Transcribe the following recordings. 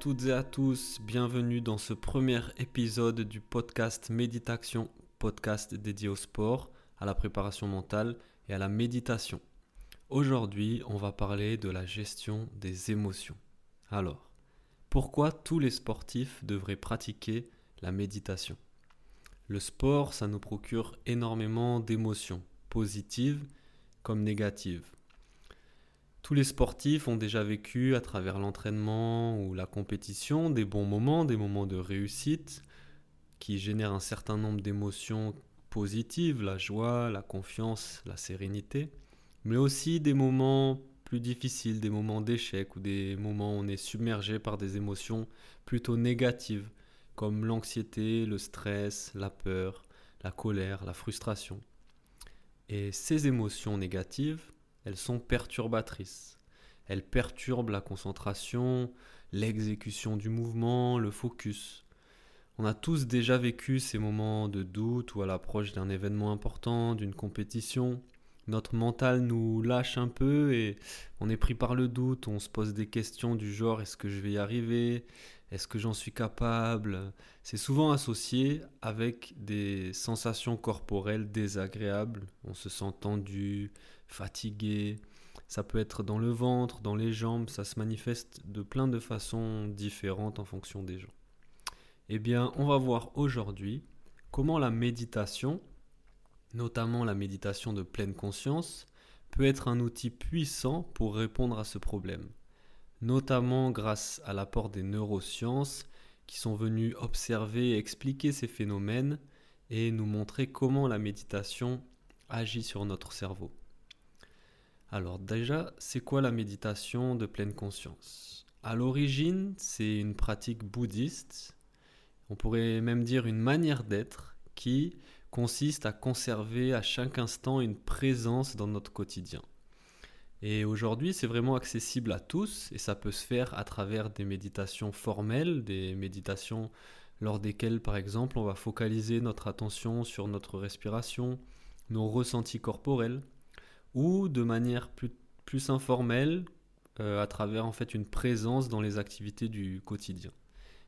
Toutes et à tous, bienvenue dans ce premier épisode du podcast Méditation, podcast dédié au sport, à la préparation mentale et à la méditation. Aujourd'hui, on va parler de la gestion des émotions. Alors, pourquoi tous les sportifs devraient pratiquer la méditation? Le sport, ça nous procure énormément d'émotions, positives comme négatives. Tous les sportifs ont déjà vécu à travers l'entraînement ou la compétition des bons moments, des moments de réussite qui génèrent un certain nombre d'émotions positives, la joie, la confiance, la sérénité, mais aussi des moments plus difficiles, des moments d'échec ou des moments où on est submergé par des émotions plutôt négatives comme l'anxiété, le stress, la peur, la colère, la frustration. Et ces émotions négatives, elles sont perturbatrices. Elles perturbent la concentration, l'exécution du mouvement, le focus. On a tous déjà vécu ces moments de doute ou à l'approche d'un événement important, d'une compétition. Notre mental nous lâche un peu et on est pris par le doute, on se pose des questions du genre est-ce que je vais y arriver? Est-ce que j'en suis capable? C'est souvent associé avec des sensations corporelles désagréables. On se sent tendu, fatigué, ça peut être dans le ventre, dans les jambes, ça se manifeste de plein de façons différentes en fonction des gens. Eh bien, on va voir aujourd'hui comment la méditation, notamment la méditation de pleine conscience, peut être un outil puissant pour répondre à ce problème, notamment grâce à l'apport des neurosciences qui sont venues observer et expliquer ces phénomènes et nous montrer comment la méditation agit sur notre cerveau. Alors déjà, c'est quoi la méditation de pleine conscience? À l'origine, c'est une pratique bouddhiste, on pourrait même dire une manière d'être qui consiste à conserver à chaque instant une présence dans notre quotidien. Et aujourd'hui, c'est vraiment accessible à tous et ça peut se faire à travers des méditations formelles, des méditations lors desquelles, par exemple, on va focaliser notre attention sur notre respiration, nos ressentis corporels, ou de manière plus, informelle euh, à travers en fait une présence dans les activités du quotidien.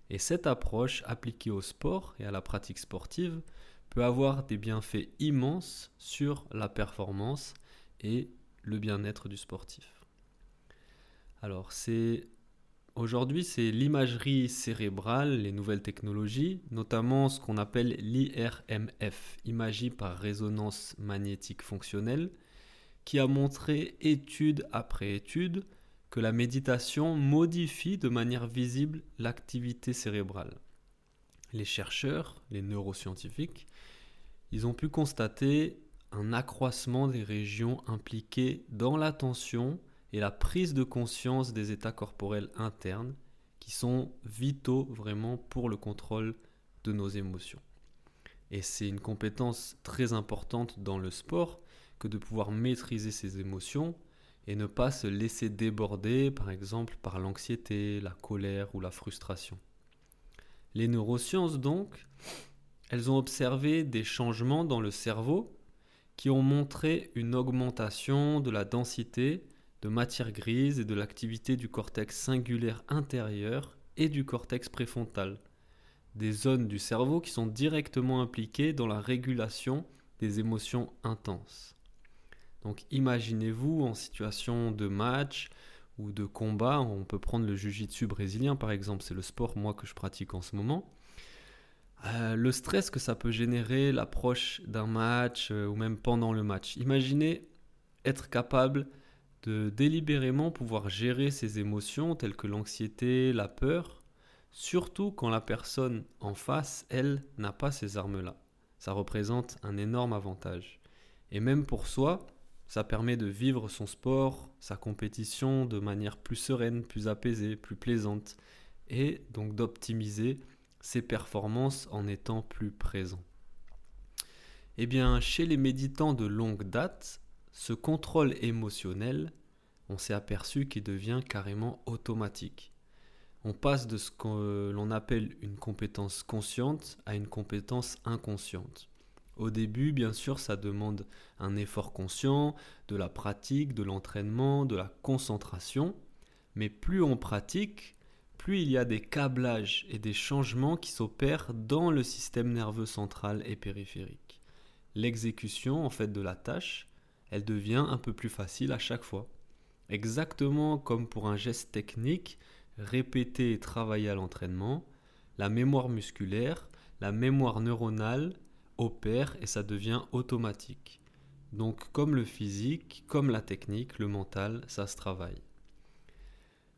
Et cette approche appliquée au sport et à la pratique sportive peut avoir des bienfaits immenses sur la performance et le bien-être du sportif. Alors c'est aujourd'hui c'est l'imagerie cérébrale, les nouvelles technologies, notamment ce qu'on appelle l'IRMF, imagerie par résonance magnétique fonctionnelle, qui a montré étude après étude que la méditation modifie de manière visible l'activité cérébrale. Les chercheurs, les neuroscientifiques, ils ont pu constater un accroissement des régions impliquées dans l'attention et la prise de conscience des états corporels internes qui sont vitaux vraiment pour le contrôle de nos émotions. Et c'est une compétence très importante dans le sport que de pouvoir maîtriser ses émotions et ne pas se laisser déborder, par exemple, par l'anxiété, la colère ou la frustration. Les neurosciences, donc, elles ont observé des changements dans le cerveau qui ont montré une augmentation de la densité de matière grise et de l'activité du cortex singulaire intérieur et du cortex préfrontal, des zones du cerveau qui sont directement impliquées dans la régulation des émotions intenses. Donc imaginez-vous en situation de match ou de combat, on peut prendre le jiu-jitsu brésilien par exemple, c'est le sport moi que je pratique en ce moment. Euh, le stress que ça peut générer, l'approche d'un match euh, ou même pendant le match. Imaginez être capable de délibérément pouvoir gérer ses émotions telles que l'anxiété, la peur, surtout quand la personne en face, elle, n'a pas ces armes-là. Ça représente un énorme avantage. Et même pour soi, Ça permet de vivre son sport, sa compétition de manière plus sereine, plus apaisée, plus plaisante, et donc d'optimiser ses performances en étant plus présent. Eh bien, chez les méditants de longue date, ce contrôle émotionnel, on s'est aperçu qu'il devient carrément automatique. On passe de ce que l'on appelle une compétence consciente à une compétence inconsciente. Au début, bien sûr, ça demande un effort conscient, de la pratique, de l'entraînement, de la concentration, mais plus on pratique, plus il y a des câblages et des changements qui s'opèrent dans le système nerveux central et périphérique. L'exécution en fait de la tâche, elle devient un peu plus facile à chaque fois. Exactement comme pour un geste technique répété et travaillé à l'entraînement, la mémoire musculaire, la mémoire neuronale opère et ça devient automatique. Donc comme le physique, comme la technique, le mental, ça se travaille.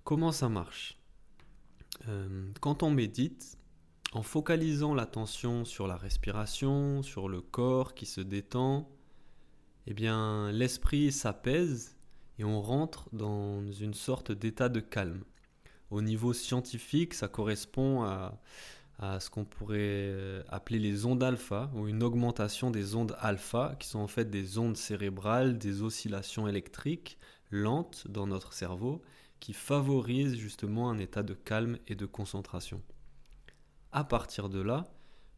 Comment ça marche? Euh, Quand on médite, en focalisant l'attention sur la respiration, sur le corps qui se détend, eh bien l'esprit s'apaise et on rentre dans une sorte d'état de calme. Au niveau scientifique, ça correspond à, à ce qu'on pourrait euh, appeler les ondes alpha, ou une augmentation des ondes alpha, qui sont en fait des ondes cérébrales, des oscillations électriques lentes dans notre cerveau, qui favorisent justement un état de calme et de concentration. À partir de là,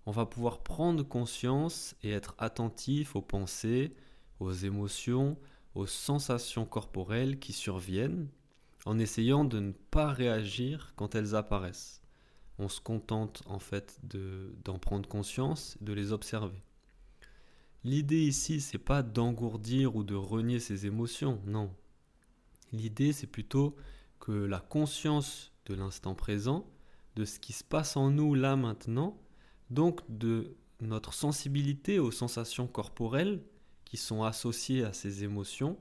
on va pouvoir prendre conscience et être attentif aux pensées, aux émotions, aux sensations corporelles qui surviennent, en essayant de ne pas réagir quand elles apparaissent on se contente en fait d'en prendre conscience, de les observer. L'idée ici, c'est pas d'engourdir ou de renier ses émotions, non. L'idée, c'est plutôt que la conscience de l'instant présent, de ce qui se passe en nous là maintenant, donc de notre sensibilité aux sensations corporelles qui sont associées à ces émotions,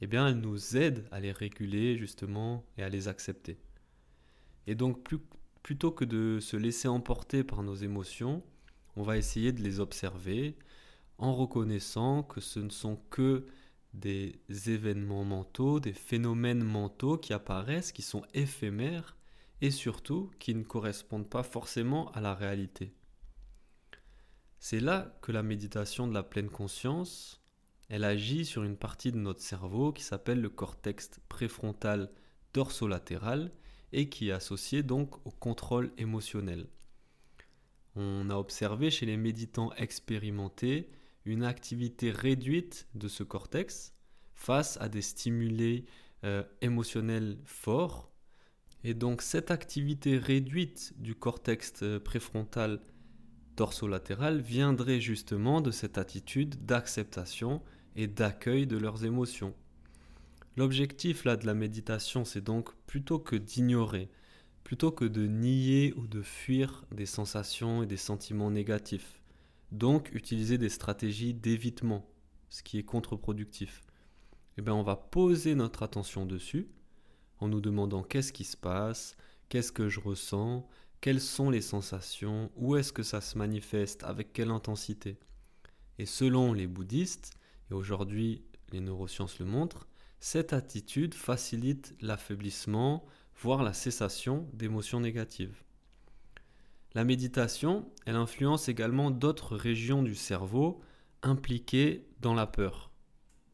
eh bien, elle nous aide à les réguler justement et à les accepter. Et donc, plus, plutôt que de se laisser emporter par nos émotions, on va essayer de les observer en reconnaissant que ce ne sont que des événements mentaux, des phénomènes mentaux qui apparaissent, qui sont éphémères et surtout qui ne correspondent pas forcément à la réalité. C'est là que la méditation de la pleine conscience, elle agit sur une partie de notre cerveau qui s'appelle le cortex préfrontal dorsolatéral et qui est associé donc au contrôle émotionnel. On a observé chez les méditants expérimentés une activité réduite de ce cortex face à des stimulés euh, émotionnels forts. Et donc cette activité réduite du cortex euh, préfrontal dorsolatéral viendrait justement de cette attitude d'acceptation et d'accueil de leurs émotions. L'objectif là de la méditation, c'est donc plutôt que d'ignorer, plutôt que de nier ou de fuir des sensations et des sentiments négatifs. Donc utiliser des stratégies d'évitement, ce qui est contre-productif. Eh bien, on va poser notre attention dessus en nous demandant qu'est-ce qui se passe, qu'est-ce que je ressens, quelles sont les sensations, où est-ce que ça se manifeste, avec quelle intensité. Et selon les bouddhistes, et aujourd'hui les neurosciences le montrent, cette attitude facilite l'affaiblissement, voire la cessation d'émotions négatives. La méditation, elle influence également d'autres régions du cerveau impliquées dans la peur,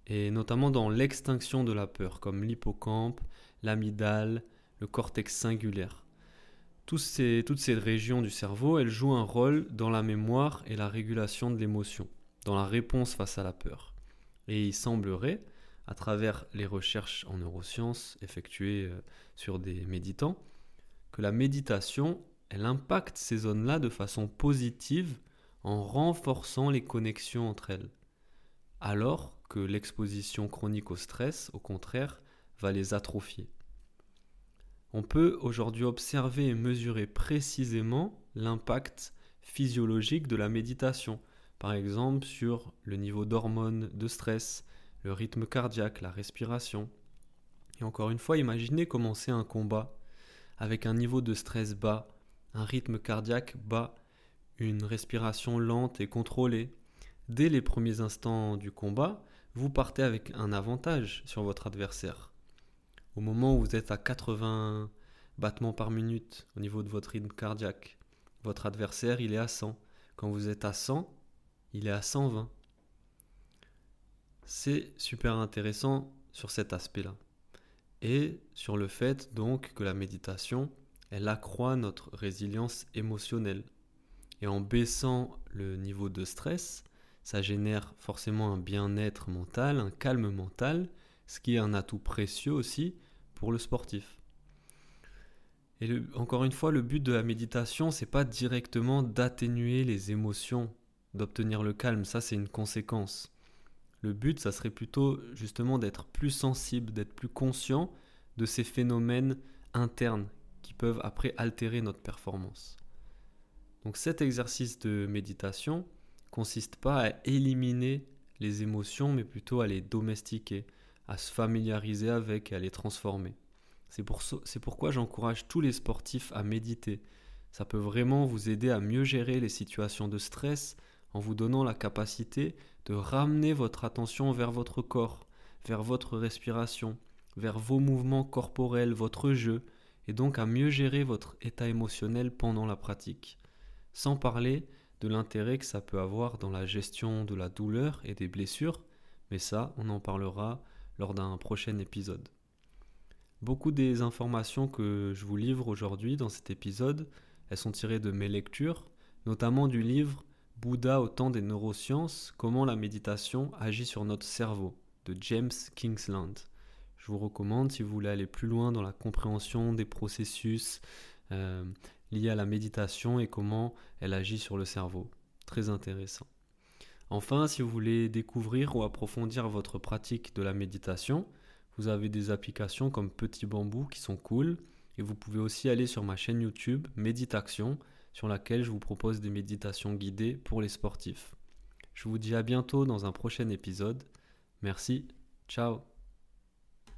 et notamment dans l'extinction de la peur, comme l'hippocampe, l'amygdale, le cortex singulaire. toutes ces régions du cerveau, elles jouent un rôle dans la mémoire et la régulation de l'émotion, dans la réponse face à la peur. Et il semblerait à travers les recherches en neurosciences effectuées euh, sur des méditants, que la méditation, elle impacte ces zones-là de façon positive en renforçant les connexions entre elles, alors que l'exposition chronique au stress, au contraire, va les atrophier. On peut aujourd'hui observer et mesurer précisément l'impact physiologique de la méditation, par exemple sur le niveau d'hormones de stress, le rythme cardiaque, la respiration. Et encore une fois, imaginez commencer un combat avec un niveau de stress bas, un rythme cardiaque bas, une respiration lente et contrôlée. Dès les premiers instants du combat, vous partez avec un avantage sur votre adversaire. Au moment où vous êtes à 80 battements par minute au niveau de votre rythme cardiaque, votre adversaire, il est à 100. Quand vous êtes à 100, il est à 120. C'est super intéressant sur cet aspect-là. Et sur le fait donc que la méditation, elle accroît notre résilience émotionnelle. Et en baissant le niveau de stress, ça génère forcément un bien-être mental, un calme mental, ce qui est un atout précieux aussi pour le sportif. Et encore une fois, le but de la méditation, c'est pas directement d'atténuer les émotions, d'obtenir le calme, ça c'est une conséquence. Le but, ça serait plutôt justement d'être plus sensible, d'être plus conscient de ces phénomènes internes qui peuvent après altérer notre performance. Donc cet exercice de méditation consiste pas à éliminer les émotions, mais plutôt à les domestiquer, à se familiariser avec et à les transformer. C'est pour, pourquoi j'encourage tous les sportifs à méditer. Ça peut vraiment vous aider à mieux gérer les situations de stress en vous donnant la capacité de ramener votre attention vers votre corps, vers votre respiration, vers vos mouvements corporels, votre jeu, et donc à mieux gérer votre état émotionnel pendant la pratique. Sans parler de l'intérêt que ça peut avoir dans la gestion de la douleur et des blessures, mais ça, on en parlera lors d'un prochain épisode. Beaucoup des informations que je vous livre aujourd'hui dans cet épisode, elles sont tirées de mes lectures, notamment du livre Bouddha au temps des neurosciences, comment la méditation agit sur notre cerveau de James Kingsland. Je vous recommande si vous voulez aller plus loin dans la compréhension des processus euh, liés à la méditation et comment elle agit sur le cerveau. Très intéressant. Enfin, si vous voulez découvrir ou approfondir votre pratique de la méditation, vous avez des applications comme Petit Bambou qui sont cool. Et vous pouvez aussi aller sur ma chaîne YouTube Méditation, sur laquelle je vous propose des méditations guidées pour les sportifs. Je vous dis à bientôt dans un prochain épisode. Merci, ciao